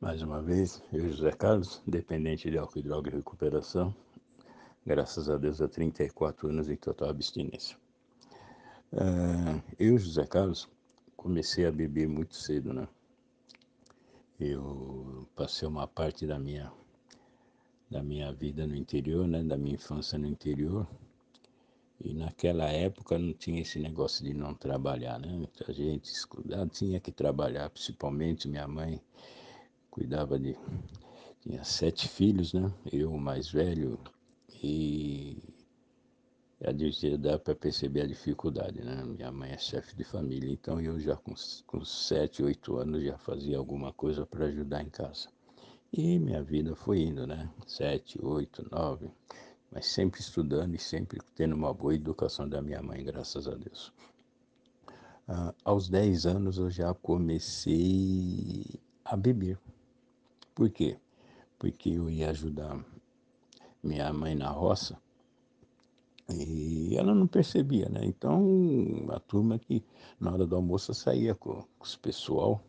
Mais uma vez, eu, José Carlos, dependente de álcool e droga e recuperação, graças a Deus há 34 anos em total abstinência. Uh, eu, José Carlos, comecei a beber muito cedo, né? Eu passei uma parte da minha da minha vida no interior, né, da minha infância no interior. E naquela época não tinha esse negócio de não trabalhar, né? A gente tinha que trabalhar, principalmente minha mãe cuidava de. Tinha sete filhos, né? Eu, o mais velho, e a gente dá para perceber a dificuldade, né? Minha mãe é chefe de família, então eu já com, com sete, oito anos já fazia alguma coisa para ajudar em casa. E minha vida foi indo, né? Sete, oito, nove, mas sempre estudando e sempre tendo uma boa educação da minha mãe, graças a Deus. Ah, aos dez anos eu já comecei a beber. Por quê? Porque eu ia ajudar minha mãe na roça e ela não percebia, né? Então a turma que na hora do almoço saía com, com os pessoal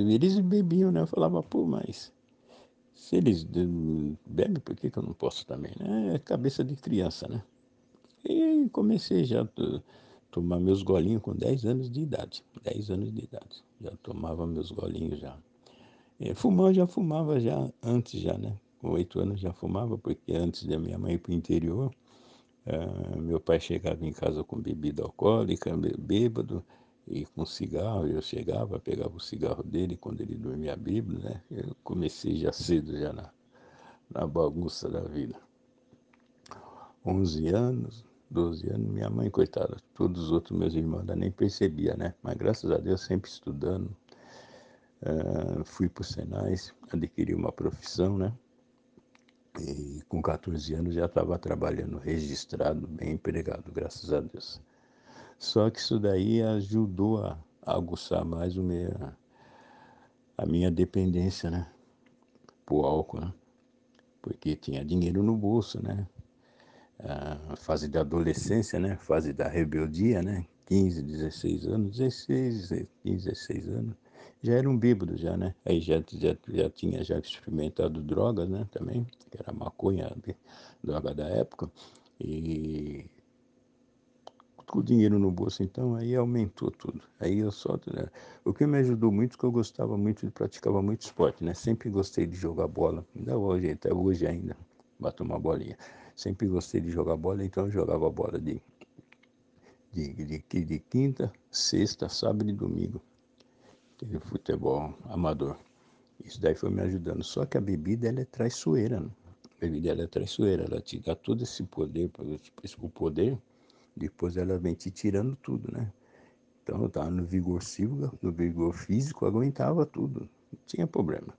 eles bebiam, né? Eu falava, pô, mas se eles bebem, por que, que eu não posso também? Né? É cabeça de criança, né? E comecei já tomar meus golinhos com 10 anos de idade. 10 anos de idade. Já tomava meus golinhos já. E fumar já fumava já antes já, né? Com 8 anos já fumava, porque antes da minha mãe ir para o interior, uh, meu pai chegava em casa com bebida alcoólica, bêbado, e com cigarro, eu chegava, pegava o cigarro dele quando ele dormia bêbado, né? Eu comecei já cedo, já na, na bagunça da vida. 11 anos, 12 anos, minha mãe, coitada, todos os outros meus irmãos ainda nem percebia, né? Mas graças a Deus, sempre estudando, uh, fui para o Senais, adquiri uma profissão, né? E com 14 anos já estava trabalhando registrado, bem empregado, graças a Deus. Só que isso daí ajudou a, aguçar mais o meu, a minha dependência, né? Por álcool, né? Porque tinha dinheiro no bolso, né? A fase da adolescência, né? Fase da rebeldia, né? 15, 16 anos, 16, 15, 16 anos. Já era um bêbado já, né? Aí já, já, já tinha já experimentado drogas, né? Também, que era maconha, droga da época. E com dinheiro no bolso, então aí aumentou tudo. Aí eu só, né? o que me ajudou muito, que eu gostava muito, praticava muito esporte, né? Sempre gostei de jogar bola, ainda hoje, até hoje ainda, bato uma bolinha. Sempre gostei de jogar bola, então eu jogava bola de, de, de, de quinta, sexta, sábado e domingo. De futebol amador. Isso daí foi me ajudando. Só que a bebida ela é traiçoeira. Né? A bebida ela é traiçoeira. Ela te dá todo esse poder, o poder, depois ela vem te tirando tudo, né? Então eu estava no vigor físico, no vigor físico, aguentava tudo. Não tinha problema.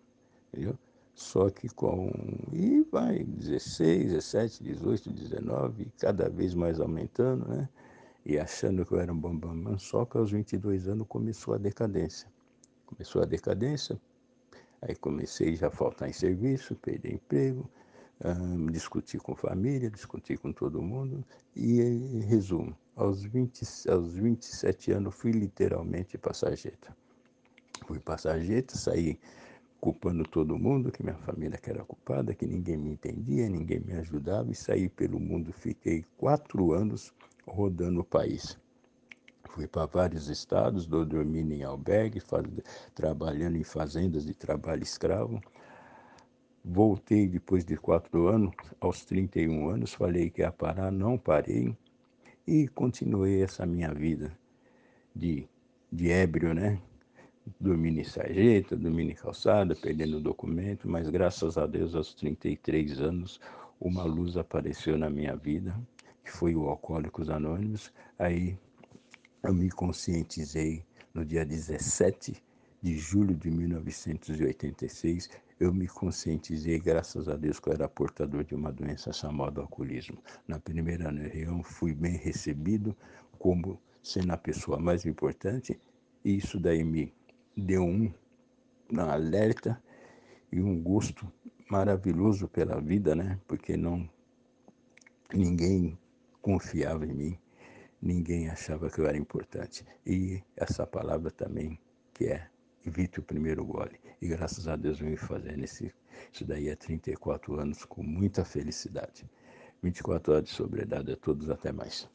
Entendeu? Só que com. E vai, 16, 17, 18, 19, cada vez mais aumentando, né? E achando que eu era um bambam, só que aos 22 anos começou a decadência. Começou a decadência, aí comecei já a faltar em serviço, perder emprego, um, discutir com família, discutir com todo mundo. E, resumo, aos, 20, aos 27 anos fui literalmente passageta. Fui passageta, saí culpando todo mundo, que minha família que era culpada, que ninguém me entendia, ninguém me ajudava, e saí pelo mundo, fiquei quatro anos rodando o país. Fui para vários estados, dormindo em albergue, faz, trabalhando em fazendas de trabalho escravo. Voltei depois de quatro anos, aos 31 anos, falei que ia parar, não parei, e continuei essa minha vida de, de ébrio, né? Dormindo em sarjeta, dormindo em calçada, perdendo o documento, mas graças a Deus, aos 33 anos, uma luz apareceu na minha vida, que foi o Alcoólicos Anônimos. Aí eu me conscientizei no dia 17 de julho de 1986, eu me conscientizei, graças a Deus, que eu era portador de uma doença chamada alcoolismo. Na primeira reunião, fui bem recebido como sendo a pessoa mais importante, e isso daí me deu um, alerta e um gosto maravilhoso pela vida, né? Porque não ninguém confiava em mim, ninguém achava que eu era importante. E essa palavra também que é evite o primeiro gole. E graças a Deus eu vim fazendo esse, isso daí há 34 anos com muita felicidade. 24 horas de sobriedade a todos, até mais.